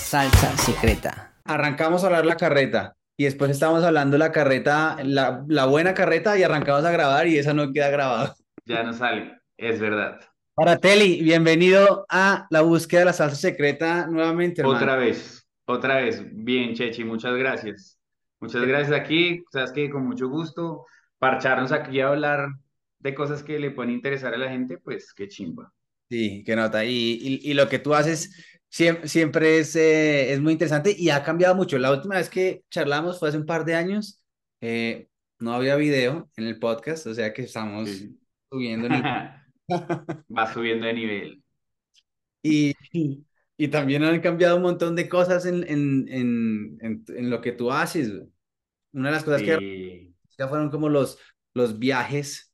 salsa secreta. Arrancamos a hablar la carreta y después estamos hablando la carreta, la, la buena carreta y arrancamos a grabar y esa no queda grabada. Ya no sale, es verdad. Baratelli, bienvenido a la búsqueda de la salsa secreta nuevamente. Hermano. Otra vez, otra vez. Bien, Chechi, muchas gracias. Muchas gracias aquí, sabes que con mucho gusto parcharnos aquí a hablar de cosas que le pueden interesar a la gente, pues qué chimba. Sí, qué nota. Y, y, y lo que tú haces siempre, siempre es, eh, es muy interesante y ha cambiado mucho. La última vez que charlamos fue hace un par de años. Eh, no había video en el podcast, o sea que estamos Sí. subiendo. en el- Va subiendo de nivel. Y, y, también han cambiado un montón de cosas en, en, en, en, en lo que tú haces. Una de las cosas que Sí. ya fueron como los, los viajes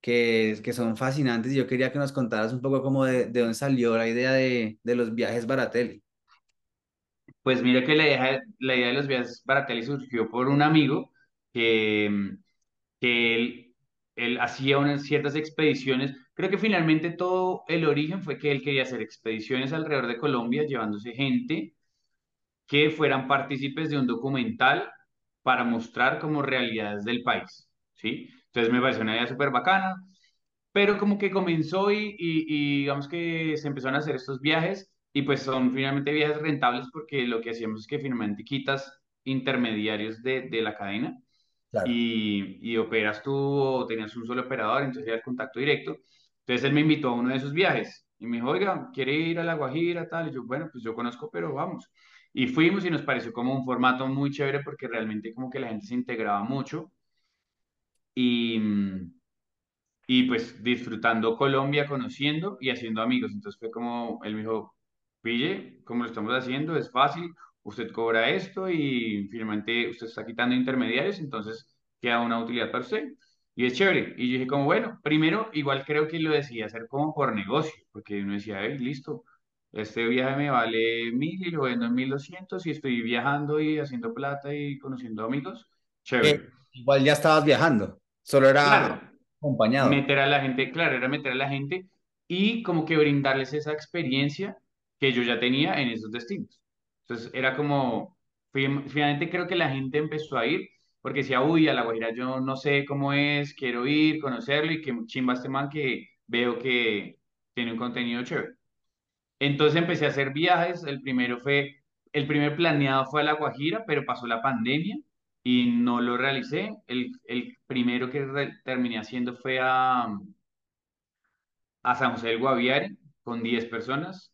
que, que son fascinantes. y Yo quería que nos contaras un poco como de, de dónde salió la idea de, de los viajes Baratelli. Pues mira que la idea, la idea de los viajes Baratelli surgió por un amigo que, mm, que él, él hacía unas ciertas expediciones. Creo que finalmente todo el origen fue que él quería hacer expediciones alrededor de Colombia, llevándose gente que fueran partícipes de un documental para mostrar como realidades del país, ¿sí? Entonces me pareció una idea súper bacana, pero como que comenzó y, y, y digamos que se empezaron a hacer estos viajes y pues son finalmente viajes rentables porque lo que hacíamos es que finalmente quitas intermediarios de, de la cadena Claro. y, y operas tú o tenías un solo operador, entonces era el contacto directo. Entonces él me invitó a uno de esos viajes y me dijo, oiga, ¿quiere ir a La Guajira, tal? Y yo, bueno, pues yo conozco, pero vamos. Y fuimos y nos pareció como un formato muy chévere porque realmente como que la gente se integraba mucho y, mm, y pues disfrutando Colombia, conociendo y haciendo amigos. Entonces fue como, él me dijo, pille, como lo estamos haciendo, es fácil, usted cobra esto y finalmente usted está quitando intermediarios, entonces queda una utilidad para usted. Y es chévere. Y yo dije como, bueno, primero, igual creo que lo decía hacer como por negocio, porque uno decía, hey, listo, este viaje me vale mil y lo vendo en mil doscientos y estoy viajando y haciendo plata y conociendo amigos, chévere. Eh, igual ya estabas viajando, solo era Claro, acompañado. meter a la gente, claro, era meter a la gente y como que brindarles esa experiencia que yo ya tenía en esos destinos. Entonces era como, fi- finalmente creo que la gente empezó a ir porque decía, uy, a La Guajira yo no sé cómo es, quiero ir, conocerlo y que chimba este man que veo que tiene un contenido chévere. Entonces empecé a hacer viajes, el primero fue, el primer planeado fue a La Guajira, pero pasó la pandemia y no lo realicé. El, el primero que re- terminé haciendo fue a, a San José del Guaviare con 10 personas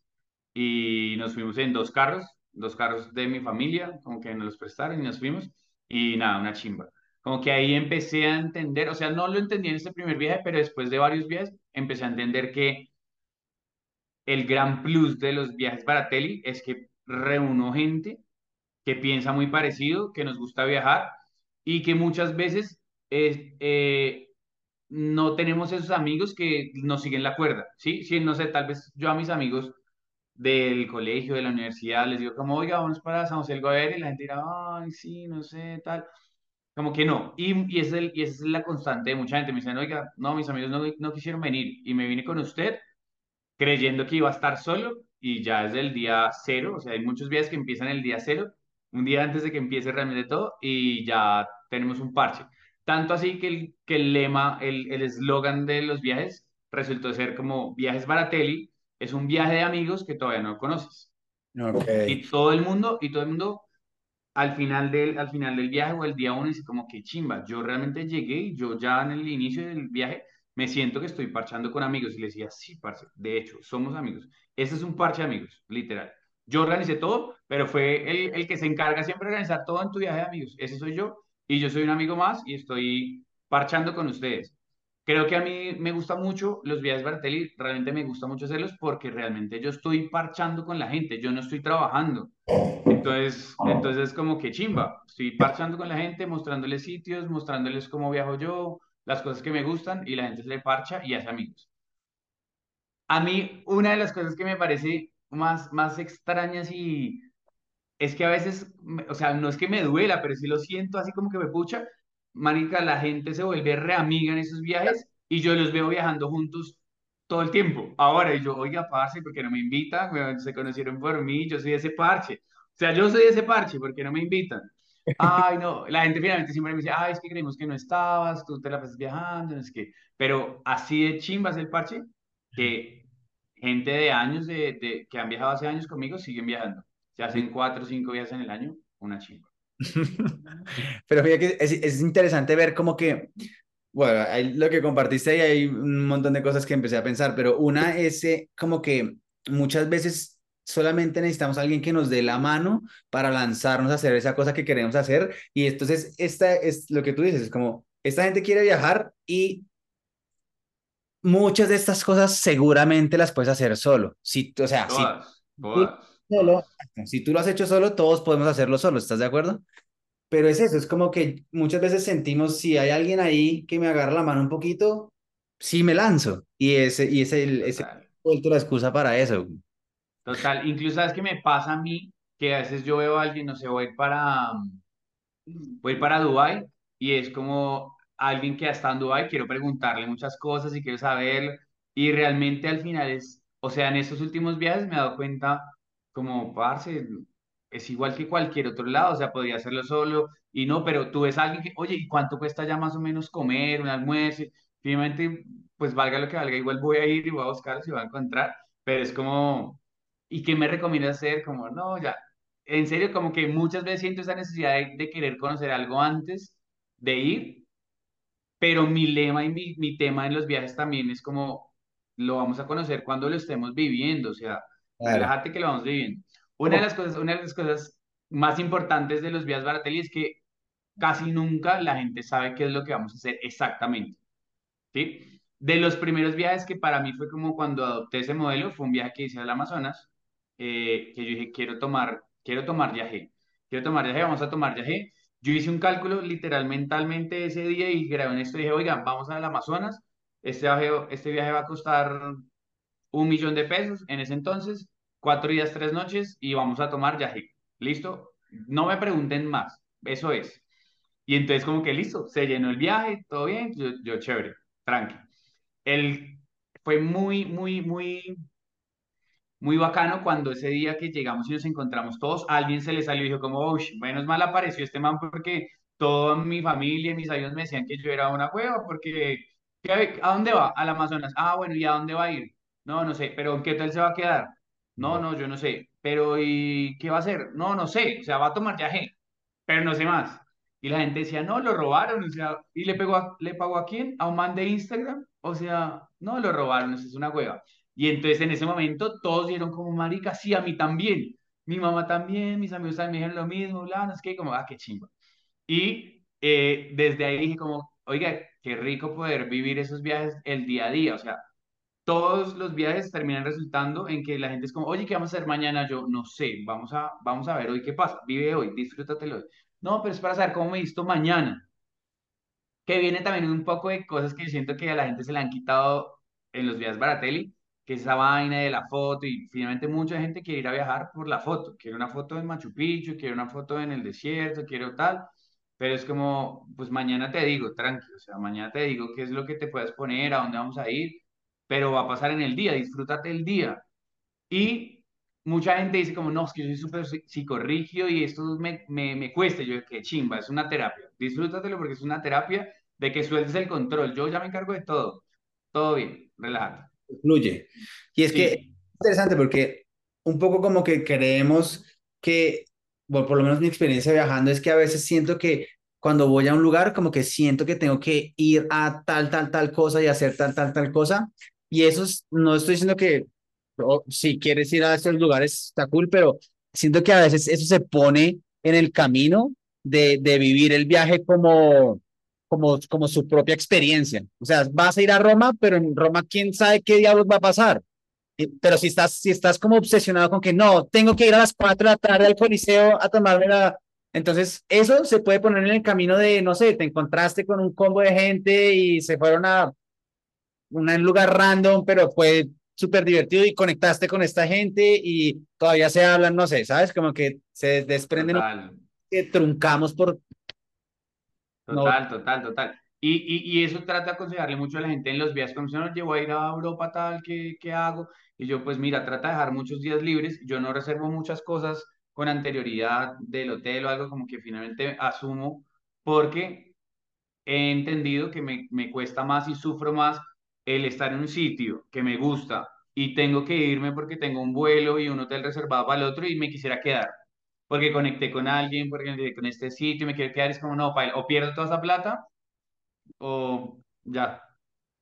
y nos fuimos en dos carros, dos carros de mi familia, como que nos los prestaron y nos fuimos y nada, una chimba. Como que ahí empecé a entender, o sea, no lo entendí en este primer viaje, pero después de varios viajes empecé a entender que el gran plus de los viajes Baratelli es que reúno gente que piensa muy parecido, que nos gusta viajar y que muchas veces es, eh, no tenemos esos amigos que nos siguen la cuerda, ¿sí? Sí, no sé, tal vez yo a mis amigos del colegio, de la universidad, les digo como, oiga, vamos para San José del Guaviare y la gente dirá, ay, sí, no sé, tal. Como que no. Y, y, es el, y esa es la constante de mucha gente. Me dicen, oiga, no, mis amigos no, no quisieron venir y me vine con usted creyendo que iba a estar solo y ya desde el día cero, o sea, hay muchos viajes que empiezan el día cero, un día antes de que empiece realmente todo y ya tenemos un parche. Tanto así que el, que el lema, el el eslogan de los viajes resultó ser como Viajes Baratelli, es un viaje de amigos que todavía no conoces. Y todo el mundo, y todo el mundo al final del, al final del viaje o el día uno dice como que chimba, yo realmente llegué y yo ya en el inicio del viaje me siento que estoy parchando con amigos y le decía, sí, parce, de hecho, somos amigos. Ese es un parche de amigos, literal. Yo organicé todo, pero fue el, el que se encarga siempre de organizar todo en tu viaje de amigos. Ese soy yo y yo soy un amigo más y estoy parchando con ustedes. Creo que a mí me gusta mucho los viajes Bartelli, realmente me gusta mucho hacerlos porque realmente yo estoy parchando con la gente, yo no estoy trabajando. Entonces, entonces como que chimba, estoy parchando con la gente, mostrándoles sitios, mostrándoles cómo viajo yo, las cosas que me gustan y la gente se le parcha y hace amigos. A mí, una de las cosas que me parece más, más extrañas y es que a veces, o sea, no es que me duela, pero sí lo siento así como que me pucha, marica, la gente se vuelve re amiga en esos viajes y yo los veo viajando juntos todo el tiempo. Ahora, y yo, oiga, parce, porque no me invitan? Se conocieron por mí, yo soy ese parche. sea, yo soy ese parche, porque no me invitan? Ay, no, la gente finalmente siempre me dice, ay, es que creímos que no estabas, tú te la pasas viajando, no es que, pero así de chimba es el parche, que gente de años, de, de, que han viajado hace años conmigo, siguen viajando. Se hacen cuatro o cinco viajes en el año, una chimba. Pero fíjate que es, es interesante ver como que, bueno, lo que compartiste ahí hay un montón de cosas que empecé a pensar, pero una es eh, como que muchas veces solamente necesitamos a alguien que nos dé la mano para lanzarnos a hacer esa cosa que queremos hacer. Y entonces, esta es lo que tú dices, es como, esta gente quiere viajar y muchas de estas cosas seguramente las puedes hacer solo. Si, o sea, si Todas, tú, todas. solo, si tú lo has hecho solo, todos podemos hacerlo solo, ¿estás de acuerdo? Pero es eso, es como que muchas veces sentimos, si hay alguien ahí que me agarra la mano un poquito, sí me lanzo. Y ese, y ese, el- ese vuelto la excusa para eso. Total. Incluso, ¿sabes qué me pasa a mí? Que a veces yo veo a alguien, no sé, voy para, voy para Dubái y es como alguien que ha estado en Dubái, quiero preguntarle muchas cosas y quiero saber y realmente al final es, o sea, en estos últimos viajes me he dado cuenta como, parce, es igual que cualquier otro lado, o sea, podría hacerlo solo y no, pero tú ves a alguien que, oye, ¿y cuánto cuesta ya más o menos comer, un almuerzo? Finalmente, pues valga lo que valga, igual voy a ir y voy a buscar si voy a encontrar, pero es como, ¿y qué me recomiendas hacer? Como, no, ya, en serio, como que muchas veces siento esa necesidad de querer conocer algo antes de ir, pero mi lema y mi, mi tema en los viajes también es como lo vamos a conocer cuando lo estemos viviendo, o sea, Claro. relájate que lo vamos viviendo. Una de las cosas, una de las cosas más importantes de los viajes Baratelli es que casi nunca la gente sabe qué es lo que vamos a hacer exactamente. ¿sí? De los primeros viajes que para mí fue como cuando adopté ese modelo, fue un viaje que hice al Amazonas, eh, que yo dije, quiero tomar, quiero tomar viaje, quiero tomar viaje, vamos a tomar viaje. Yo hice un cálculo literal mentalmente ese día y grabé en esto y dije, oiga, vamos al Amazonas, este viaje, este viaje va a costar un millón de pesos en ese entonces, cuatro días, tres noches y vamos a tomar viaje. ¿Listo? No me pregunten más, eso es. Y entonces como que listo, se llenó el viaje, todo bien, yo, yo chévere, tranqui. El, fue muy, muy, muy, muy bacano cuando ese día que llegamos y nos encontramos todos, a alguien se le salió y dijo como, uy, menos mal apareció este man porque toda mi familia y mis amigos me decían que yo era una hueva porque, ¿qué- ¿a dónde va? Al Amazonas. Ah, bueno, ¿y a dónde va a ir? No, no sé, pero ¿en qué hotel se va a quedar? No, no, yo no sé. Pero ¿y qué va a hacer? No, no sé, o sea, va a tomar viaje, pero no sé más. Y la gente decía, no, lo robaron, o sea, ¿y le pegó a- le pagó a quién? ¿A un man de Instagram? O sea, no, lo robaron, eso es una hueva. Y entonces en ese momento todos dieron como, marica, sí, a mí también. Mi mamá también, mis amigos también me dijeron lo mismo, bla, no es que como, ah, qué chimba. Y eh, desde ahí dije como, oiga, qué rico poder vivir esos viajes el día a día. O sea, todos los viajes terminan resultando en que la gente es como, oye, ¿qué vamos a hacer mañana? Yo no sé, vamos a, vamos a ver hoy qué pasa. Vive hoy, disfrútatelo hoy. No, pero es para saber cómo me visto mañana que viene también un poco de cosas que siento que a la gente se le han quitado en los viajes Baratelli, que es esa vaina de la foto, y finalmente mucha gente quiere ir a viajar por la foto, quiere una foto en Machu Picchu, quiere una foto en el desierto, quiere tal, pero es como, pues mañana te digo, tranquilo, o sea, mañana te digo qué es lo que te puedes poner, a dónde vamos a ir, pero va a pasar en el día, disfrútate el día. Y mucha gente dice como, no, es que yo soy súper psi- psicorrígido y esto me, me, me cuesta. Yo, qué chimba, es una terapia. Disfrútatelo porque es una terapia de que sueltes el control. Yo ya me encargo de todo. Todo bien, relájate. Fluye. Y es que es interesante porque un poco como que creemos que, bueno, por lo menos mi experiencia viajando es que a veces siento que cuando voy a un lugar, como que siento que tengo que ir a tal, tal, tal cosa y hacer tal, tal, tal cosa. Y eso es- no estoy diciendo que si quieres ir a esos lugares está cool, pero siento que a veces eso se pone en el camino de, de vivir el viaje como como, como su propia experiencia. O sea, vas a ir a Roma, pero en Roma, quién sabe qué diablos va a pasar. Pero si estás, si estás como obsesionado con que no, tengo que ir a las 4 de la tarde al Coliseo a tomarme la... Entonces, eso se puede poner en el camino de, no sé, te encontraste con un combo de gente y se fueron a un lugar random, pero fue súper divertido y conectaste con esta gente y todavía se hablan, no sé, ¿sabes? Como que se desprenden que truncamos por no total, total, total. Y, y, y eso trata de aconsejarle mucho a la gente en los viajes, como si no llevo a ir a Europa tal, ¿qué, qué hago? Y yo, pues mira, trata de dejar muchos días libres. Yo no reservo muchas cosas con anterioridad del hotel o algo como que finalmente asumo porque he entendido que me, me cuesta más y sufro más el estar en un sitio que me gusta y tengo que irme porque tengo un vuelo y un hotel reservado para el otro y me quisiera quedar porque conecté con alguien, porque conecté con este sitio y me quiero quedar, es como, no, o pierdo toda esa plata o ya,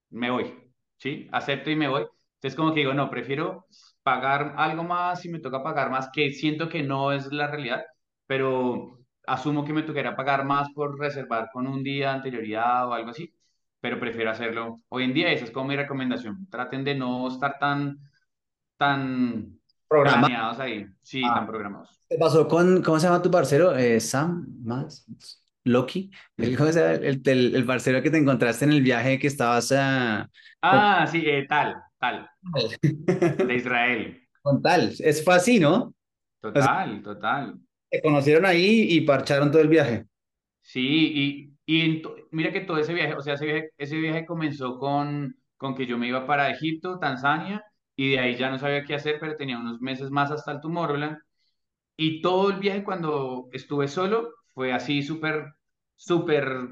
me voy, ¿sí? Acepto y me voy. Entonces como que digo, no, prefiero pagar algo más si me toca pagar más, que siento que no es la realidad, pero asumo que me tocará pagar más por reservar con un día anterioridad o algo así, pero prefiero hacerlo hoy en día. Esa es como mi recomendación. Traten de no estar tan, tan Programa. planeados ahí, sí, Ah, programados. ¿Qué pasó con, cómo se llama tu parcero? Eh, Sam, más, Loki. El, ¿cómo se llama? El, el, el parcero que te encontraste en el viaje que estabas ah, con, Ah, sí, eh, tal, tal, de Israel. con tal. Es fue así, ¿no? O sea, Total, total. se conocieron ahí y parcharon todo el viaje. Sí, y, y mira que todo ese viaje, o sea, ese viaje, ese viaje comenzó con, con que yo me iba para Egipto, Tanzania, y de ahí ya no sabía qué hacer, pero tenía unos meses más hasta el Tomorrowland. Y todo el viaje cuando estuve solo fue así súper, súper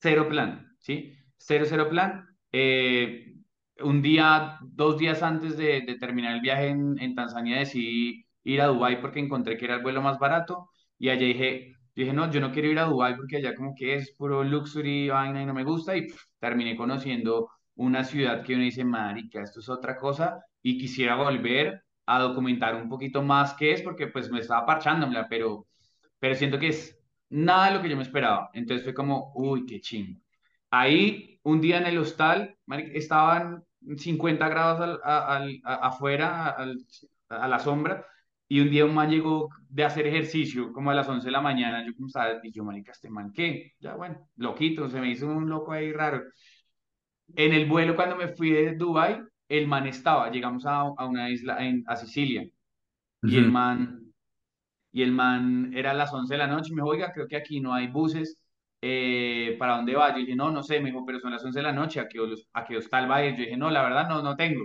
cero plan, ¿sí? Cero, cero plan. Eh, un día, dos días antes de, de terminar el viaje en, en Tanzania decidí ir a Dubái porque encontré que era el vuelo más barato y allá dije, dije, no, yo no quiero ir a Dubái porque allá como que es puro luxury, vaina y no me gusta y pff, terminé conociendo una ciudad que uno dice, marica, esto es otra cosa y quisiera volver a documentar un poquito más qué es, porque pues me estaba parchándomela, pero, pero siento que es nada de lo que yo me esperaba. Entonces fue como, uy, qué chingo. Ahí, un día en el hostal, marica, estaban 50 grados al- al- a- afuera, al- a la sombra, y un día un man llegó de hacer ejercicio como a las 11 de la mañana, yo como estaba, y yo, marica, este man, ¿qué? Ya, bueno, loquito, se me hizo un loco ahí raro. En el vuelo cuando me fui de Dubai, el man estaba, llegamos a, a una isla en, a Sicilia y el man y el man era a las 11 de la noche y me dijo, oiga, creo que aquí no hay buses, eh, ¿para dónde va? Yo dije, no, no sé, me dijo, pero son las 11 de la noche, ¿a qué, a qué hostal va a ir? Yo dije, no, la verdad no, no tengo.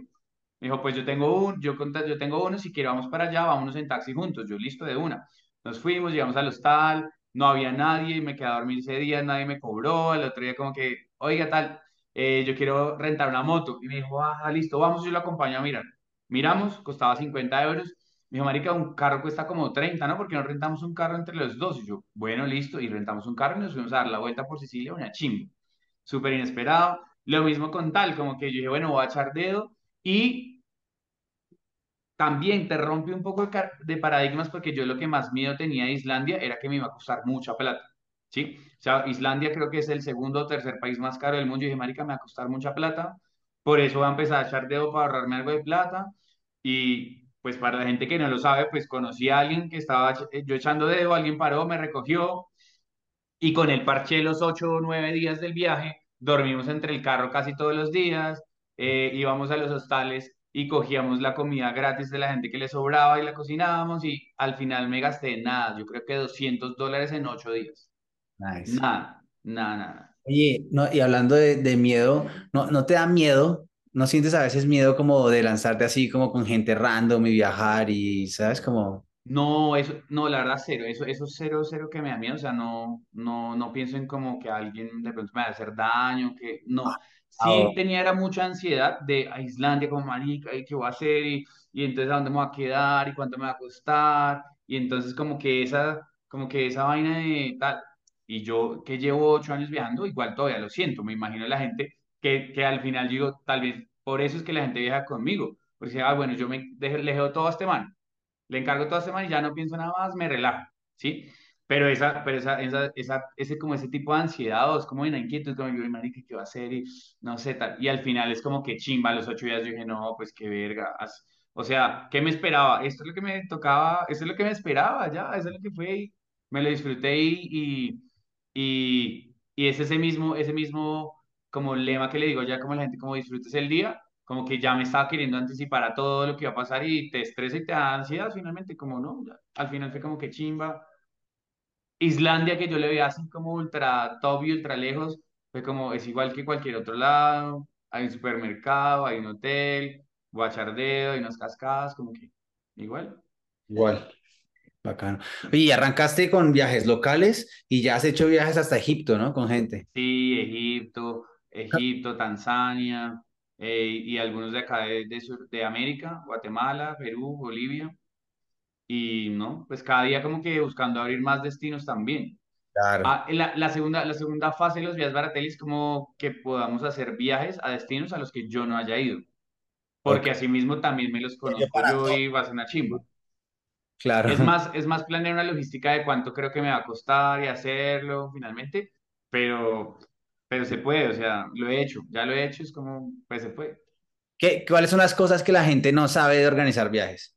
Me dijo, pues yo tengo un, yo, yo tengo uno, si quiere vamos para allá, vámonos en taxi juntos, yo listo de una. Nos fuimos, llegamos al hostal, no había nadie, me quedé a dormir ese día, nadie me cobró, el otro día como que, oiga, tal, eh, yo quiero rentar una moto. Y me dijo, ah, listo, vamos, yo lo acompaño a mirar. Miramos, costaba 50 euros. Me dijo, marica, un carro cuesta como 30, ¿no? Porque no rentamos un carro entre los dos. Y yo, bueno, listo, y rentamos un carro y nos fuimos a dar la vuelta por Sicilia, una chimba. Súper inesperado. Lo mismo con tal, como que yo dije, bueno, voy a echar dedo. Y también te rompe un poco de, paradigmas porque yo lo que más miedo tenía de Islandia era que me iba a costar mucha plata, ¿sí? O sea, Islandia creo que es el segundo o tercer país más caro del mundo. Yo dije, marica, me va a costar mucha plata, por eso voy a empezar a echar dedo para ahorrarme algo de plata. Y pues para la gente que no lo sabe, pues conocí a alguien que estaba ech- yo echando dedo, alguien paró, me recogió, y con él parché los ocho o nueve días del viaje, dormimos entre el carro casi todos los días, eh, íbamos a los hostales y cogíamos la comida gratis de la gente que le sobraba y la cocinábamos y al final me gasté nada, yo creo que 200 dólares en ocho días. Nice. Nada, nada, nada. Oye, no, y hablando de, de miedo, ¿no, no te da miedo? ¿No sientes a veces miedo como de lanzarte así como con gente random y viajar y, ¿sabes? Como, No, eso, no, la verdad, cero, eso, eso es cero, cero que me da miedo, o sea, no, no, no pienso en como que alguien de pronto me va a hacer daño, que no, ah, sí tenía era mucha ansiedad de a Islandia como marica, y qué voy a hacer, y, y entonces a dónde me voy a quedar, y cuánto me va a costar, y entonces como que esa, como que esa vaina de tal, y yo que llevo ocho años viajando, igual todavía lo siento, me imagino la gente que, que al final digo, tal vez por eso es que la gente viaja conmigo, porque dice, ah, bueno, yo me dejo, le dejo todo a este man le encargo toda semana y ya no pienso nada más, me relajo, ¿sí? Pero esa, pero esa, esa, esa, ese como ese tipo de ansiedad o es como una inquietud, como yo, marica, ¿qué va a hacer? Y no sé, tal. Y al final es como que chimba, a los ocho días yo dije, no, pues qué verga. O sea, ¿qué me esperaba? Esto es lo que me tocaba, esto es lo que me esperaba, ya, eso es lo que fue y me lo disfruté y, y, y, y es ese mismo, ese mismo como lema que le digo ya como la gente, como disfrutes el día como que ya me estaba queriendo anticipar a todo lo que iba a pasar y te estresa y te da ansiedad finalmente, como no, ya, al final fue como que chimba. Islandia, que yo le veía así como ultra top y ultra lejos, fue como, es igual que cualquier otro lado, hay un supermercado, hay un hotel, guachardeo, hay unas cascadas, como que igual. igual. Bacano. Oye, y arrancaste con viajes locales y ya has hecho viajes hasta Egipto, ¿no? Con gente. Sí, Egipto, Egipto, Tanzania, eh, y algunos de acá de, de, Sur- de América, Guatemala, Perú, Bolivia, y no, pues cada día como que buscando abrir más destinos también. Claro. Ah, la, la segunda, la segunda fase de los viajes Baratelli es como que podamos hacer viajes a destinos a los que yo no haya ido, porque asimismo también me los Yo conozco yo todo. y va a ser una chimba. Es Claro. más, es más planear una logística de cuánto creo que me va a costar y hacerlo finalmente, pero, pero se puede, o sea, lo he hecho, ya lo he hecho, es como, pues se puede. ¿Qué, cuáles son las cosas que la gente no sabe de organizar viajes?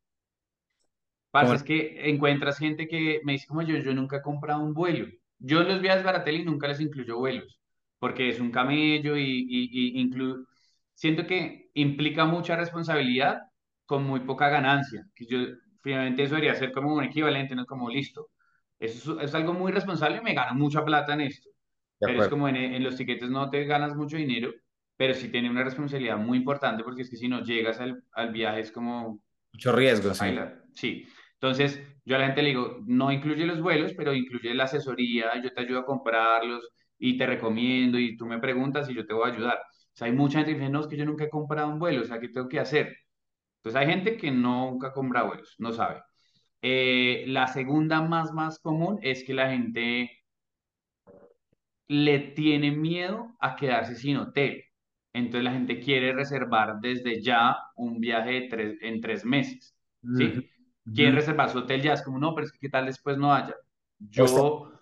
Parce, Como, es que encuentras gente que me dice como yo, yo nunca he comprado un vuelo. Yo en los viajes Baratelli nunca les incluyo vuelos, porque es un camello y, y, y inclu- siento que implica mucha responsabilidad con muy poca ganancia. Que yo, finalmente eso debería ser como un equivalente, no como listo. Eso es, es algo muy responsable, me gano mucha plata en esto, pero es como en, en los tiquetes no te ganas mucho dinero, pero sí tiene una responsabilidad muy importante porque es que si no llegas al, al viaje es como Mucho riesgo, sí. Sí. Entonces, yo a la gente le digo, no incluye los vuelos, pero incluye la asesoría, yo te ayudo a comprarlos y te recomiendo y tú me preguntas y yo te voy a ayudar. O sea, hay mucha gente que dice, no, es que yo nunca he comprado un vuelo, o sea, ¿qué tengo que hacer? Entonces, hay gente que nunca compra vuelos, no sabe. Eh, la segunda más, más común es que la gente le tiene miedo a quedarse sin hotel. Entonces, la gente quiere reservar desde ya un viaje de tres, en tres meses, ¿sí? quieren ujú. reservar su hotel ya, es como, no, pero es que qué tal después no haya. Yo,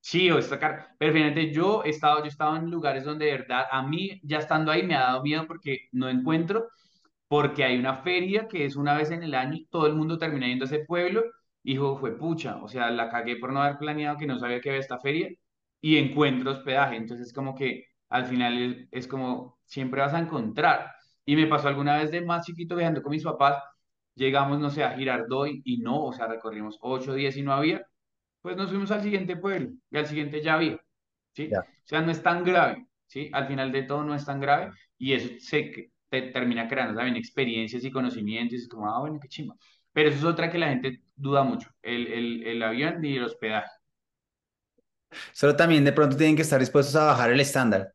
sí, o está caro, pero finalmente yo he estado, yo he estado en lugares donde de verdad a mí ya estando ahí me ha dado miedo porque no encuentro, porque hay una feria que es una vez en el año y todo el mundo termina yendo a ese pueblo, y dijo, fue pucha, o sea, la cagué por no haber planeado que no sabía que había esta feria y encuentro hospedaje, entonces es como que al final es, como siempre vas a encontrar. Y me pasó alguna vez de más chiquito viajando con mis papás, llegamos, no sé, a Girardot y no, o sea, recorrimos ocho días y no había, pues nos fuimos al siguiente pueblo y al siguiente ya había, ¿sí? ya. O sea, no es tan grave, ¿sí? Al final de todo no es tan grave y eso se que- te termina creando también experiencias y conocimientos y es como, ah, bueno, qué chimba. Pero eso es otra que la gente duda mucho, el, el, el avión y el hospedaje. Solo también de pronto tienen que estar dispuestos a bajar el estándar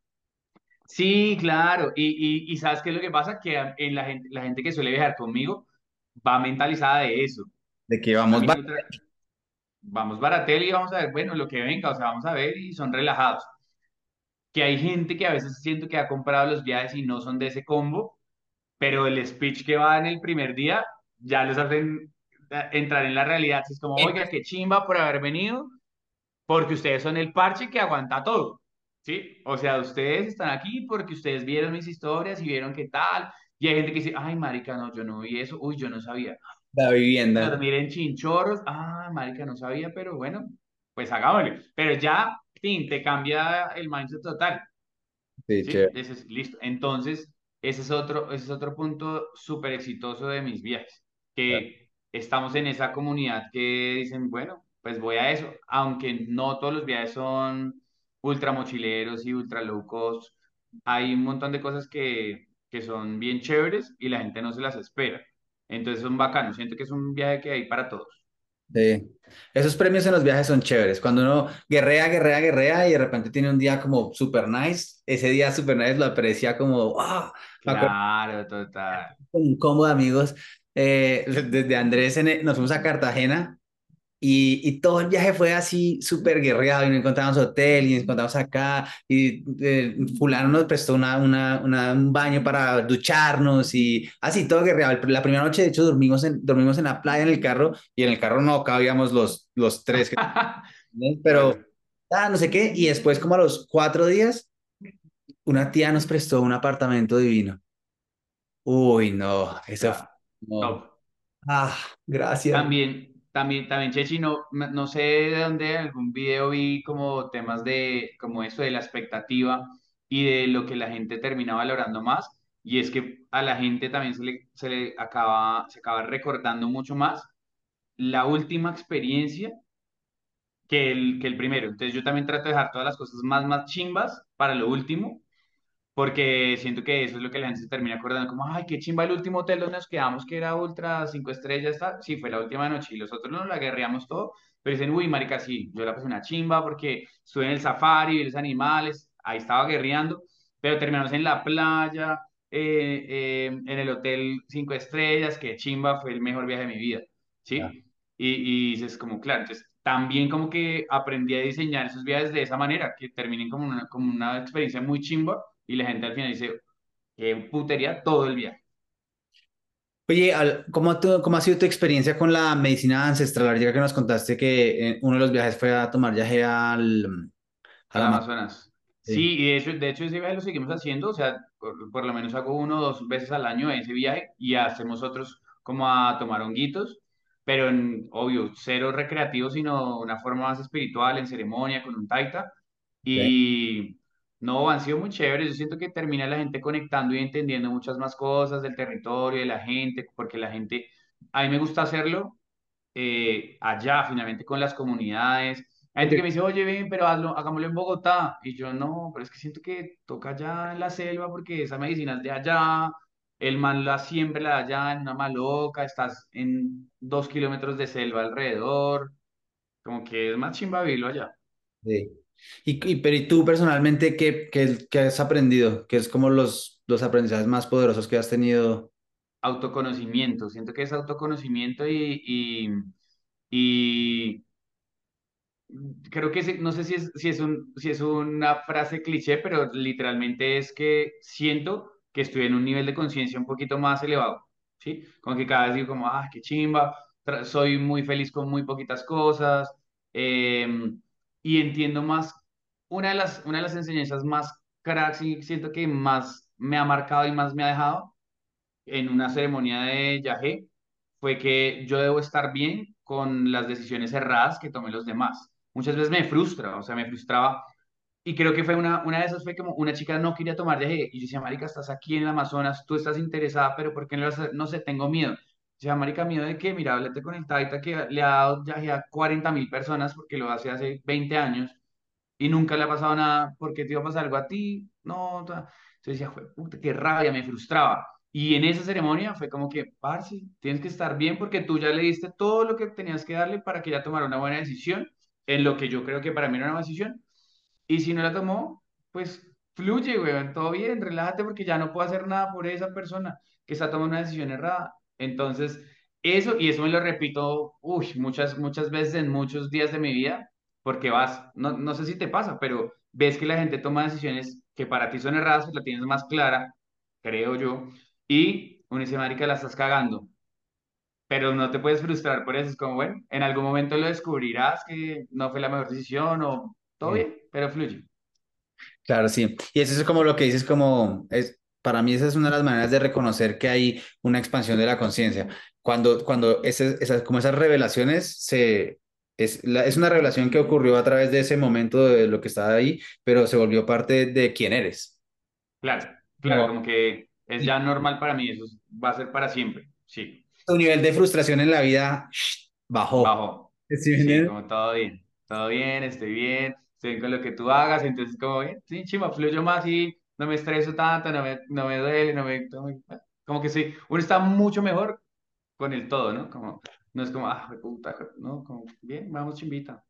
Sí, claro. Y, y, y ¿sabes qué es lo que pasa? Que en la gente, la gente que suele viajar conmigo va mentalizada de eso. de que vamos, vamos baratel y vamos a ver, bueno, lo que venga, o sea, vamos a ver y son relajados. Que hay gente que a veces siento que ha comprado los viajes y no son de ese combo, pero el speech que va en el primer día ya los hacen eh, entrar en la realidad. Es como, oiga, qué chimba por haber venido, porque ustedes son el parche que aguanta todo, ¿sí? O sea, ustedes están aquí porque ustedes vieron mis historias y vieron qué tal. Y hay gente que dice, ay, marica, no, yo no vi eso, uy, yo no sabía. la vivienda. Dormir en chinchorros, ah, marica, no sabía, pero bueno, pues hagámosle. Pero ya, fin, te cambia el mindset total. Sí, ¿sí? chévere. Ese es, listo. Entonces, ese es otro, ese es otro punto súper exitoso de mis viajes, que estamos en esa comunidad que dicen, bueno, pues voy a eso, aunque no todos los viajes son ultra mochileros y ultra low cost, hay un montón de cosas que, que son bien chéveres y la gente no se las espera. Entonces son bacanos, siento que es un viaje que hay para todos. Sí. Esos premios en los viajes son chéveres. Cuando uno guerrea, guerrea, guerrea y de repente tiene un día como super nice, ese día super nice lo aprecia como, acuerdo Claro, total. con un combo de amigos, eh, desde Andrés en nos fuimos a Cartagena y, y todo el viaje fue así súper guerreado y nos encontramos hotel y nos encontramos acá y eh, fulano nos prestó una, una, una- un baño para ducharnos y así todo guerreado. La primera noche de hecho dormimos en, dormimos en la playa en el carro y en el carro no cabíamos los, los tres, pero ah, no sé qué y después como a los cuatro días una tía nos prestó un apartamento divino. Uy, no, eso no. top. Ah, gracias. También, también, también, Chechi, no, no sé de dónde en algún video vi como temas de, como eso de la expectativa y de lo que la gente termina valorando más, y es que a la gente también se le, se le acaba, se acaba recordando mucho más la última experiencia que el, que el primero. Entonces yo también trato de dejar todas las cosas más, más chimbas para lo último, porque siento que eso es lo que la gente se termina acordando, como, ay, qué chimba el último hotel donde nos quedamos, que era ultra cinco estrellas, está. Sí, fue la última noche y los otros no la guerreamos todo, pero dicen, uy, marica, sí, yo la pasé una chimba porque estuve en el safari, vi los animales, ahí estaba guerreando, pero terminamos en la playa, eh, eh, en el hotel cinco estrellas, que chimba, fue el mejor viaje de mi vida. ¿sí? Y, y dices como, claro, entonces también como que aprendí a diseñar esos viajes de esa manera, que terminen como una, como una experiencia muy chimba y la gente al final dice, qué putería todo el viaje. Oye, ¿cómo, tú- cómo ha sido tu experiencia con la medicina ancestral? Ahorita que nos contaste que eh, uno de los viajes fue a tomar viaje al, Amazonas. Sí. Sí, y de hecho, de hecho ese viaje lo seguimos haciendo, o sea, por, por lo menos hago uno o dos veces al año ese viaje y hacemos otros como a tomar honguitos, pero en, obvio, cero recreativo, sino una forma más espiritual, en ceremonia, con un taita. Y no, han sido muy chéveres, yo siento que termina la gente conectando y entendiendo muchas más cosas del territorio, de la gente, porque la gente, a mí me gusta hacerlo eh, allá finalmente con las comunidades. Hay gente que me dice, oye, ven, pero hazlo, hagámoslo en Bogotá. Y yo, no, pero es que siento que toca allá en la selva porque esa medicina es de allá, el man la siempre la da allá en una maloca, estás en dos kilómetros de selva alrededor, como que es más chimba vivirlo allá. Sí. Y, y- pero ¿y tú personalmente qué, qué, qué has aprendido? ¿Qué es como los, los aprendizajes más poderosos que has tenido? Autoconocimiento, siento que es autoconocimiento y, y, y creo que se- no sé si es, si es un, si es una frase cliché, pero literalmente es que siento que estoy en un nivel de conciencia un poquito más elevado, ¿sí? Como que cada vez digo como, ah, qué chimba, soy muy feliz con muy poquitas cosas, eh, y entiendo más, una de las, una de las enseñanzas más cracks y siento que más me ha marcado y más me ha dejado en una ceremonia de yagé fue que yo debo estar bien con las decisiones erradas que tomen los demás. Muchas veces me frustra, o sea, me frustraba. Y creo que fue una, una de esas fue como una chica no quería tomar yagé. Y yo decía, Marica, estás aquí en el Amazonas, tú estás interesada, pero ¿por qué no? No sé, tengo miedo. Decía, Marica, ¿miedo de qué? Mira, háblate con el Taita que le ha dado yagé a 40 mil personas porque lo hace hace 20 años y nunca le ha pasado nada, porque te iba a pasar algo a ti? No, ta. Entonces decía, "Jue- puta, qué rabia, me frustraba. Y en esa ceremonia fue como que, parce, tienes que estar bien porque tú ya le diste todo lo que tenías que darle para que ella tomara una buena decisión, en lo que yo creo que para mí era una decisión. Y si no la tomó, pues fluye, weón, todo bien, relájate porque ya no puedo hacer nada por esa persona que está tomando una decisión errada. Entonces, eso, y eso me lo repito, uy, muchas, muchas veces en muchos días de mi vida, porque vas, no, no sé si te pasa, pero ves que la gente toma decisiones que para ti son erradas, pues la tienes más clara, creo yo, y uno dice, marica, la estás cagando. Pero no te puedes frustrar por eso, es como, bueno, en algún momento lo descubrirás que no fue la mejor decisión o todo Sí. bien, pero fluye. Claro, sí. Y eso es como lo que dices, como es, para mí esa es una de las maneras de reconocer que hay una expansión de la conciencia. Cuando, cuando ese- esas, como esas revelaciones se, es, la- es una revelación que ocurrió a través de ese momento de lo que estaba ahí, pero se volvió parte de quién eres. Claro, claro, Como, que es ya normal para mí, eso es- va a ser para siempre. Sí, tu nivel de frustración en la vida bajó. bajo. ¿Sí Sí, como todo bien, todo bien, estoy bien, estoy bien con lo que tú hagas, entonces como bien, sí, chima, fluyo más y no me estreso tanto, no me, no me duele, no me, no me- como que sí, uno está mucho mejor con el todo, ¿no? Como, no es como, ah, puta, no, como, bien, vamos chimbita.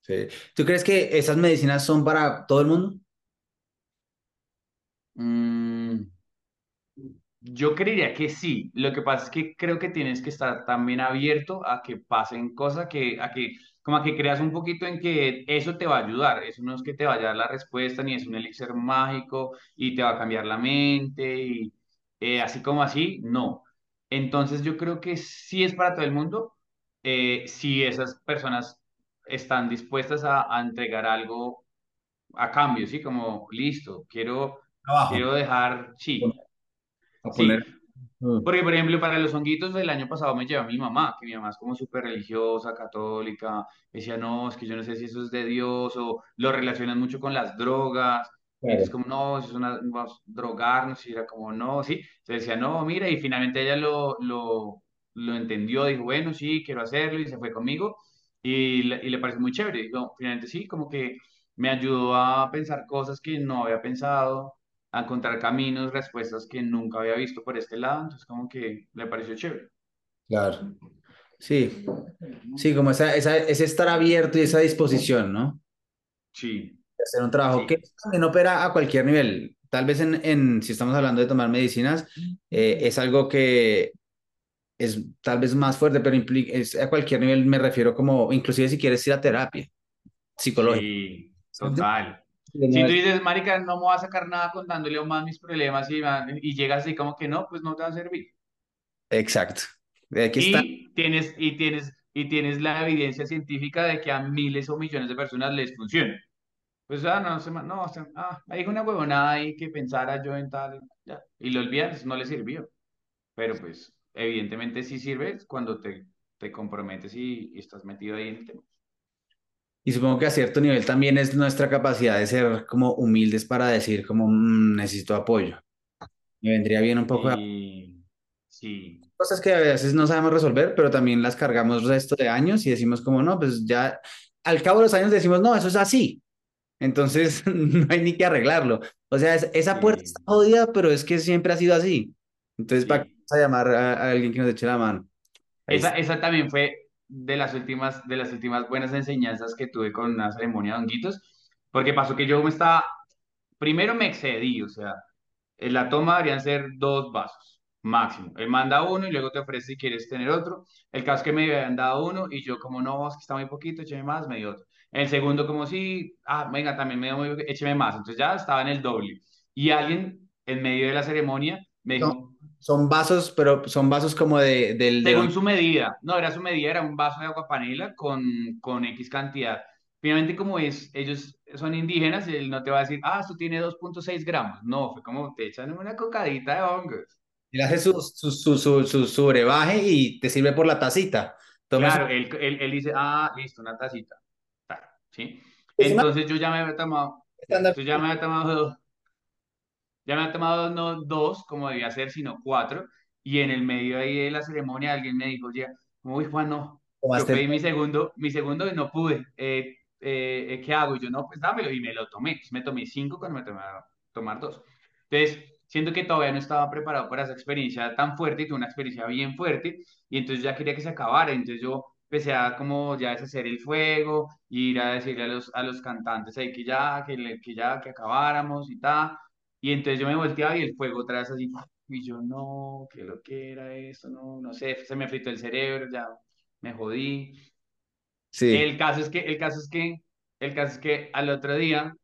Sí. ¿Tú crees que esas medicinas son para todo el mundo? Mm, Yo creería que sí. Lo que pasa es que creo que tienes que estar también abierto a que pasen cosas, que, a que, como a que creas un poquito en que eso te va a ayudar. Eso no es que te vaya a dar la respuesta, ni es un elixir mágico y te va a cambiar la mente y eh, así como así, no. Entonces yo creo que sí es para todo el mundo, eh, si esas personas están dispuestas a, a entregar algo a cambio, ¿sí? Como, listo, quiero, Abajo. quiero dejar, sí. A poner. Sí, Mm, porque, por ejemplo, para los honguitos del año pasado me llevó mi mamá, que mi mamá es como súper religiosa, católica. Decía, no, es que yo no sé si eso es de Dios o lo relacionan mucho con las drogas. Y entonces, claro. como, no, eso es una, vamos a drogarnos. Y era como, no, sí. Se decía, no, mira. Y finalmente ella lo, lo, lo entendió, dijo, bueno, sí, quiero hacerlo. Y se fue conmigo. Y, le- y le pareció muy chévere. Dijo, finalmente sí, como que me ayudó a pensar cosas que no había pensado a encontrar caminos, respuestas que nunca había visto por este lado, entonces como que le pareció chévere. Claro. Sí, sí, como esa, esa, ese estar abierto y esa disposición, ¿no? Sí, De hacer un trabajo que sí, también opera a cualquier nivel. Tal vez en, en si estamos hablando de tomar medicinas, eh, es algo que es tal vez más fuerte, pero implica, es a cualquier nivel me refiero como, inclusive si quieres ir a terapia psicológica. sí, total. Si No tú es- dices, marica, no me voy a sacar nada contándole más mis problemas y, y llegas así como que no, pues no te va a servir. Exacto. Aquí está. Y tienes, y tienes, y tienes la evidencia científica de que a miles o millones de personas les funciona. Pues, ah, no, se, no, o sea, ah, hay una huevonada ahí que pensara yo en tal, ya. Y lo olvidas, no le sirvió. Pero pues, evidentemente sí sirve cuando te, te comprometes y, y estás metido ahí en el tema. Y supongo que a cierto nivel también es nuestra capacidad de ser como humildes para decir como "Mm, necesito apoyo. Me vendría bien un poco Y sí, cosas que a veces no sabemos resolver, pero también las cargamos resto de años y decimos como no, pues ya al cabo de los años decimos no, eso es así. Entonces no hay ni que arreglarlo. O sea, es- esa puerta sí, está jodida, pero es que siempre ha sido así. Entonces, ¿para qué sí. vamos a llamar a, a alguien que nos eche la mano? Esa, esa también fue de las últimas, de las últimas buenas enseñanzas que tuve con una ceremonia de honguitos, porque pasó que yo me estaba, primero me excedí, o sea, En la toma deberían ser dos vasos, máximo. Él manda uno y luego te ofrece si quieres tener otro. El caso es que me habían dado uno y yo como no, es que está muy poquito, écheme más, me dio otro. El segundo como sí, ah, venga, también me dio muy écheme más. Entonces ya estaba en el doble. Y alguien en medio de la ceremonia me dijo, son vasos, pero son vasos como de, del de según su medida, no, era su medida, era un vaso de agua panela con, con X cantidad. Finalmente, como es, ellos son indígenas, él no te va a decir, ah, esto tiene dos punto seis gramos. No, fue como te echan una cocadita de hongos. Él hace su, su, su, su, su, su brebaje y te sirve por la tacita. Toma. Claro, él, él, él dice, ah, listo, una tacita. Ta, ¿Sí? Entonces yo ya me había tomado, entonces ya me había tomado dos, ya me había tomado no dos, como debía ser, sino cuatro. Y en el medio ahí de la ceremonia alguien me dijo, ya, uy, Juan, no, yo pedí mi segundo, mi segundo y no pude. Eh, eh, eh, ¿qué hago? Y yo, no, pues dámelo. Y me lo tomé. Entonces, me tomé cinco cuando me tomé a tomar dos. Entonces, siento que todavía no estaba preparado para esa experiencia tan fuerte y tuve una experiencia bien fuerte. Y entonces ya quería que se acabara. Entonces yo empecé a como ya deshacer el fuego, ir a decirle a los, a los cantantes ahí que ya, que, le- que ya, que acabáramos y tal. Y entonces yo me volteaba y el fuego otra vez así, y yo no, ¿qué lo que era esto? No, no sé, se me fritó el cerebro, ya me jodí. Sí. El caso es que, el caso es que, el caso es que al otro día,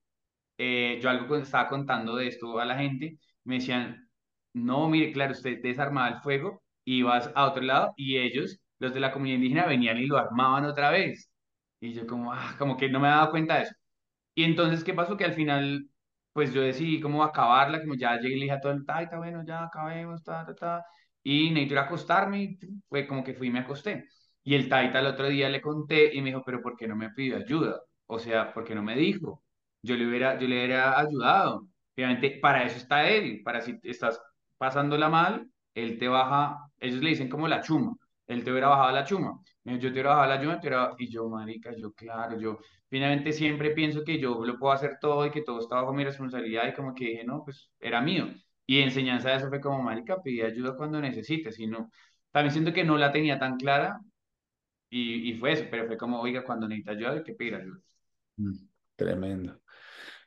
eh, yo algo estaba contando de esto a la gente, me decían, no, mire, claro, usted desarmaba el fuego, ibas a otro lado y ellos, los de la comunidad indígena, venían y lo armaban otra vez. Y yo como, ah, como que no me había dado cuenta de eso. Y entonces, ¿qué pasó? Que al final, pues yo decidí cómo acabarla, como ya llegué y le dije a todo el taita, bueno, ya acabemos, ta, ta, ta. Y necesito ir a acostarme, y fue como que fui y me acosté. Y el taita el otro día le conté y me dijo, pero ¿por qué no me pidió ayuda? O sea, ¿por qué no me dijo? Yo le hubiera, yo le hubiera ayudado. Obviamente, para eso está él, para si estás pasándola mal, él te baja, ellos le dicen como la chuma, él te hubiera bajado la chuma. Yo te hubiera bajado la chuma, pero, y yo, marica, yo, claro, yo, Finalmente siempre pienso que yo lo puedo hacer todo y que todo está bajo mi responsabilidad y como que dije, no, pues era mío. Y enseñanza de eso fue como, marica, pide ayuda cuando necesites. Y no, también siento que no la tenía tan clara y, y fue eso, pero fue como, oiga, cuando necesita ayuda hay que pedir ayuda. Mm, Tremendo.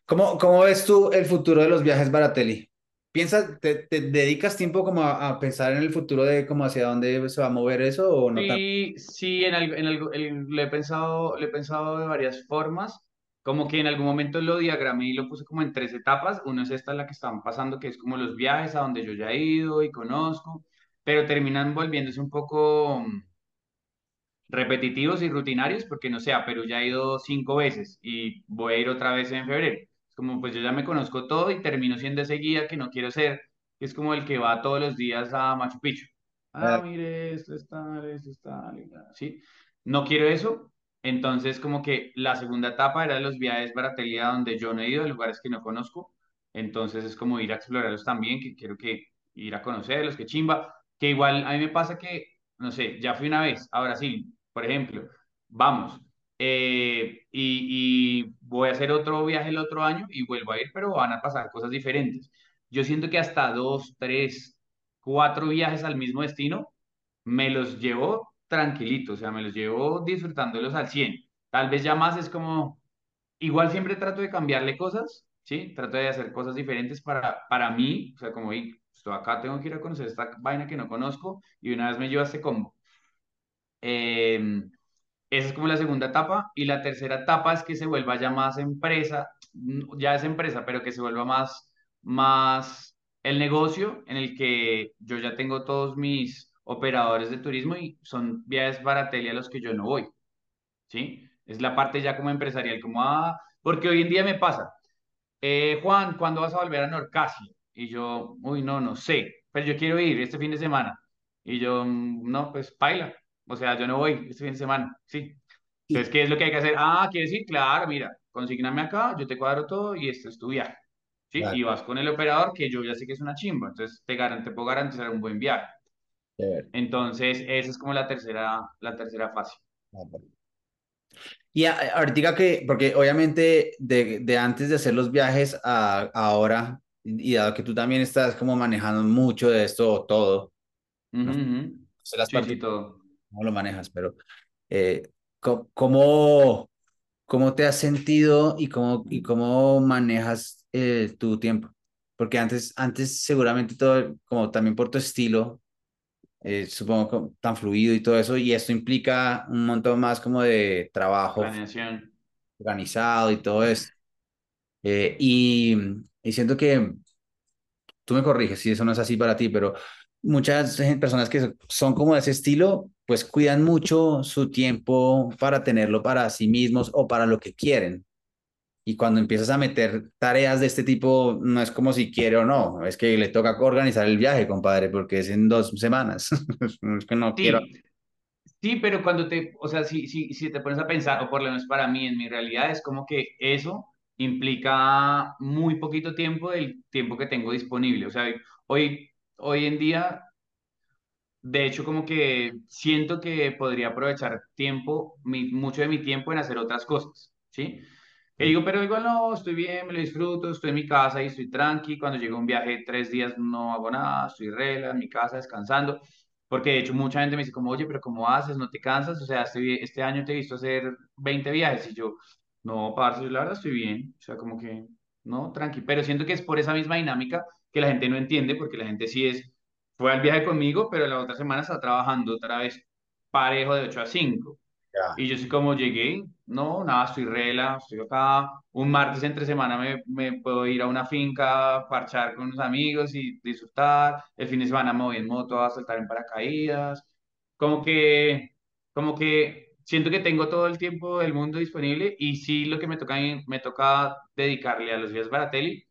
¿Cómo, cómo ves tú el futuro de los viajes Baratelli? ¿Piensas, te, te dedicas tiempo como a, a pensar en el futuro de cómo hacia dónde se va a mover eso o no? Sí, sí, en en lo he pensado, lo he pensado de varias formas, como que en algún momento lo diagramé y lo puse como en tres etapas. Una es esta, la que están pasando, que es como los viajes a donde yo ya he ido y conozco, pero terminan volviéndose un poco mm, repetitivos y rutinarios, porque no sé, a Perú ya he ido cinco veces y voy a ir otra vez en febrero. Como, pues yo ya me conozco todo y termino siendo ese guía que no quiero ser, que es como el que va todos los días a Machu Picchu. Ah, mire, esto está, esto está, ¿sí? No quiero eso. Entonces, como que la segunda etapa era los viajes Baratelia, donde yo no he ido, lugares que no conozco. Entonces, es como ir a explorarlos también, que quiero que ir a conocerlos, que chimba. Que igual a mí me pasa que, no sé, ya fui una vez a Brasil, por ejemplo, vamos, eh, y, y voy a hacer otro viaje el otro año y vuelvo a ir, pero van a pasar cosas diferentes. yo siento que hasta dos, tres, cuatro viajes al mismo destino me los llevo tranquilito, o sea, me los llevo disfrutándolos al 100. Tal vez ya más es como, igual siempre trato de cambiarle cosas, ¿sí? Trato de hacer cosas diferentes para, para mí, o sea, como, "Ey, estoy acá, tengo que ir a conocer esta vaina que no conozco y una vez me llevo a este combo. Eh, esa es como la segunda etapa. Y la tercera etapa es que se vuelva ya más empresa, mm, ya es empresa, pero que se vuelva más, más el negocio en el que yo ya tengo todos mis operadores de turismo y son viajes Baratelli a los que yo no voy, ¿sí? Es la parte ya como empresarial, como, ah, porque hoy en día me pasa, eh, Juan, ¿cuándo vas a volver a Norcasia? Y yo, uy, no, no sé, pero yo quiero ir este fin de semana. Y yo, "Mm, no, pues paila. O sea, yo no voy este fin de semana, sí. Entonces, ¿qué es lo que hay que hacer? Ah, quiere decir, claro, mira, consígname acá, yo te cuadro todo y este es tu viaje, ¿sí? claro, Y vas con el operador que yo ya sé que es una chimba, entonces te, te puedo garantizar un buen viaje. Entonces, esa es como la tercera, la tercera fase. Ah. Y a- ahorita que, porque obviamente de, de antes de hacer los viajes a, a ahora, y dado que tú también estás como manejando mucho de esto todo, Ujú, no ujú. sé las Sí, partes, sí, todo. Cómo lo manejas, pero eh, ¿cómo, cómo te has sentido y cómo, y cómo manejas eh, tu tiempo? Porque antes, antes seguramente todo, como también por tu estilo, eh, supongo que tan fluido y todo eso, y esto implica un montón más como de trabajo Planeación. organizado y todo eso. Eh, y, y siento que tú me corriges si eso no es así para ti, pero muchas personas que son como de ese estilo, pues cuidan mucho su tiempo para tenerlo para sí mismos o para lo que quieren. Y cuando empiezas a meter tareas de este tipo, no es como si quiere o no, es que le toca organizar el viaje, compadre, porque es en dos semanas. Es que no quiero. Sí, Sí, pero cuando te, o sea, si, si, si te pones a pensar, o por lo menos para mí, en mi realidad, es como que eso implica muy poquito tiempo del tiempo que tengo disponible. O sea, hoy, hoy en día, de hecho, como que siento que podría aprovechar tiempo, mi- mucho de mi tiempo en hacer otras cosas, ¿sí? Sí, digo, pero igual no, estoy bien, me lo disfruto, estoy en mi casa y estoy tranqui. Cuando llego a un viaje tres días no hago nada, estoy rela en mi casa descansando. Porque de hecho mucha gente me dice como, oye, pero ¿cómo haces? ¿No te cansas? O sea, este, este año te he visto hacer 20 viajes y yo, no, parce, yo la verdad estoy bien. O sea, como que, no, tranqui. Pero siento que es por esa misma dinámica que la gente no entiende, porque la gente sí es, fue al viaje conmigo, pero la otra semana está trabajando otra vez parejo de 8 a 5. ya. Y yo sí como llegué, no, nada, estoy rela, estoy acá. Un martes entre semana me, me puedo ir a una finca, parchar con unos amigos y disfrutar. El fin de semana me voy en moto a saltar en paracaídas. Como que, como que siento que tengo todo el tiempo del mundo disponible y sí lo que me toca, me toca dedicarle a los días Baratelli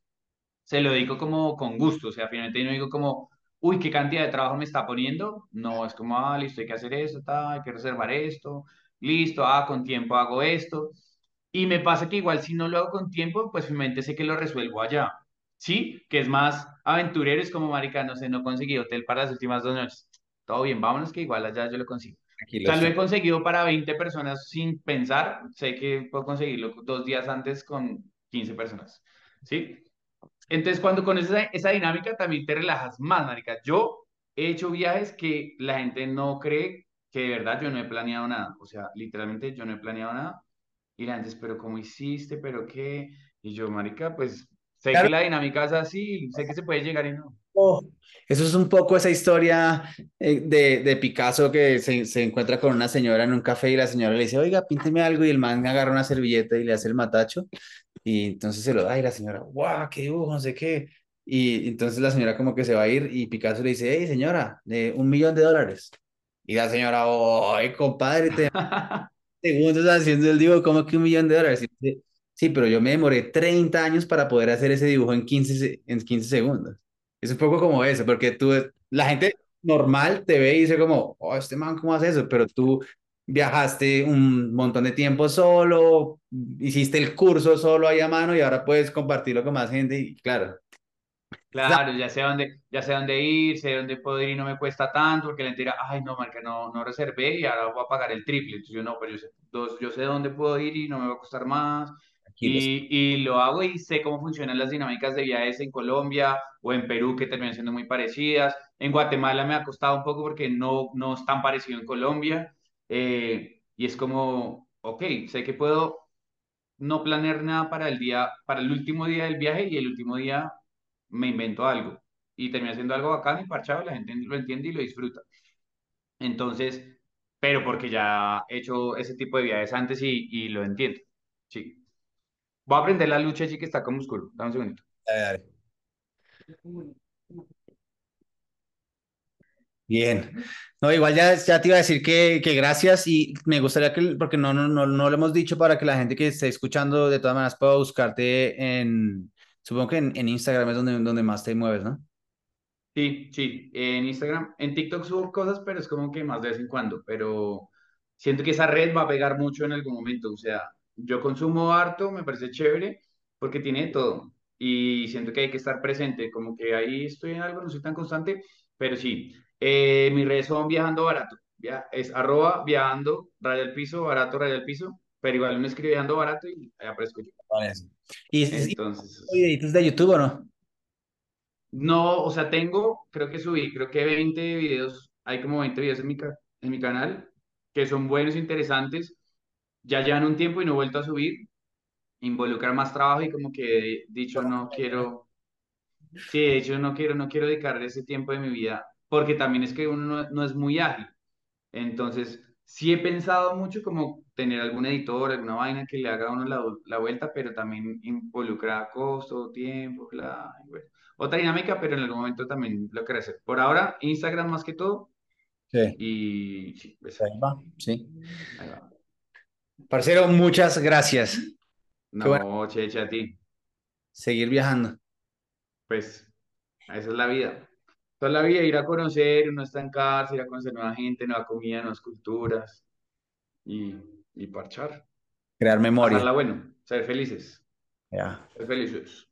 se lo digo como con gusto, o sea, finalmente no digo como, uy, qué cantidad de trabajo me está poniendo, no, es como, ah, listo, hay que hacer esto, ta, hay que reservar esto, listo, ah, con tiempo hago esto, y me pasa que igual si no lo hago con tiempo, pues finalmente sé que lo resuelvo allá, ¿sí? Que es más aventurero, es como, marica, no sé, no conseguí hotel para las últimas dos noches, todo bien, vámonos que igual allá yo lo consigo. Lo está. he conseguido para 20 personas sin pensar, sé que puedo conseguirlo dos días antes con 15 personas, ¿sí? Entonces, cuando conoces esa, esa dinámica, también te relajas más, marica. Yo he hecho viajes que la gente no cree que de verdad yo no he planeado nada. O sea, literalmente yo no he planeado nada. Y la gente pero ¿cómo hiciste? ¿Pero qué? Y yo, marica, pues sé que Claro, la dinámica es así, sé que se puede llegar y no. Oh, Eso es un poco esa historia eh, de, de Picasso que se, se encuentra con una señora en un café y la señora le dice, oiga, pínteme algo y el man agarra una servilleta y le hace el matacho y entonces se lo da y la señora, guau, qué dibujo, no sé qué. Y entonces la señora como que se va a ir y Picasso le dice, hey señora, de un millón de dólares. Y la señora, ay, compadre, te segundos haciendo el dibujo, como que un millón de dólares. Sí, pero yo me demoré 30 años para poder hacer ese dibujo en 15 se- en 15 segundos. Es un poco como eso, porque tú, la gente normal te ve y dice como, oh, este man, ¿cómo hace eso? Pero tú viajaste un montón de tiempo solo, hiciste el curso solo ahí a mano y ahora puedes compartirlo con más gente y claro. Claro, ya sé dónde, ya sé dónde ir, sé dónde puedo ir y no me cuesta tanto, porque la gente dirá, ay, no, marica, no, no reservé y ahora voy a pagar el triple. Entonces yo no, pero yo sé, dos- yo sé dónde puedo ir y no me va a costar más. Y, y lo hago y sé cómo funcionan las dinámicas de viajes en Colombia o en Perú, que terminan siendo muy parecidas. En Guatemala me ha costado un poco porque no, no es tan parecido en Colombia. Eh, y es como, ok, sé que puedo no planear nada para el día, para el último día del viaje y el último día me invento algo. Y termina siendo algo bacán y parchado, la gente lo entiende y lo disfruta. Entonces, pero porque ya he hecho ese tipo de viajes antes y, y lo entiendo. Sí. Voy a aprender la lucha sí que está como oscuro. Dame un segundito. Dale, dale. Bien. No, igual ya, ya te iba a decir que, que gracias y me gustaría que, porque no, no, no, no lo hemos dicho para que la gente que esté escuchando de todas maneras pueda buscarte en, supongo que en, en Instagram es donde, donde más te mueves, ¿no? Sí, sí, en Instagram, en TikTok subo cosas, pero es como que más de vez en cuando, pero siento que esa red va a pegar mucho en algún momento, o sea, yo consumo harto, me parece chévere, porque tiene de todo, y siento que hay que estar presente, como que ahí estoy en algo, no soy tan constante, pero sí, eh, mis redes son viajando barato, via- es arroba viajando, raya al piso, barato, raya al piso, pero igual uno escribe viajando barato y ahí aparezco yo, Vale. ¿Y, entonces... videitos de YouTube o no? No, o sea, tengo, creo que subí, creo que 20 videos, hay como 20 videos en mi, en mi canal, que son buenos, interesantes, ya llevan un tiempo y no he vuelto a subir, involucrar más trabajo y como que he dicho no quiero, sí, de hecho no quiero, no quiero dedicar ese tiempo de mi vida, porque también es que uno no, no es muy ágil, entonces sí he pensado mucho como tener algún editor, alguna vaina que le haga a uno la, la vuelta, pero también involucra costo, tiempo, bueno. Otra dinámica, pero en algún momento también lo quiero hacer. Por ahora, Instagram más que todo. Sí, Y sí, esa, ahí va, sí. ahí va. Parcero, muchas gracias. Qué bueno No, cheche a ti. seguir viajando. Pues esa es la vida. Toda la vida ir a conocer, no estancarse, ir a conocer nueva gente, nueva comida, nuevas culturas y, y parchar. Crear memoria. Pasarla bueno, ser felices. Ya. Ser felices.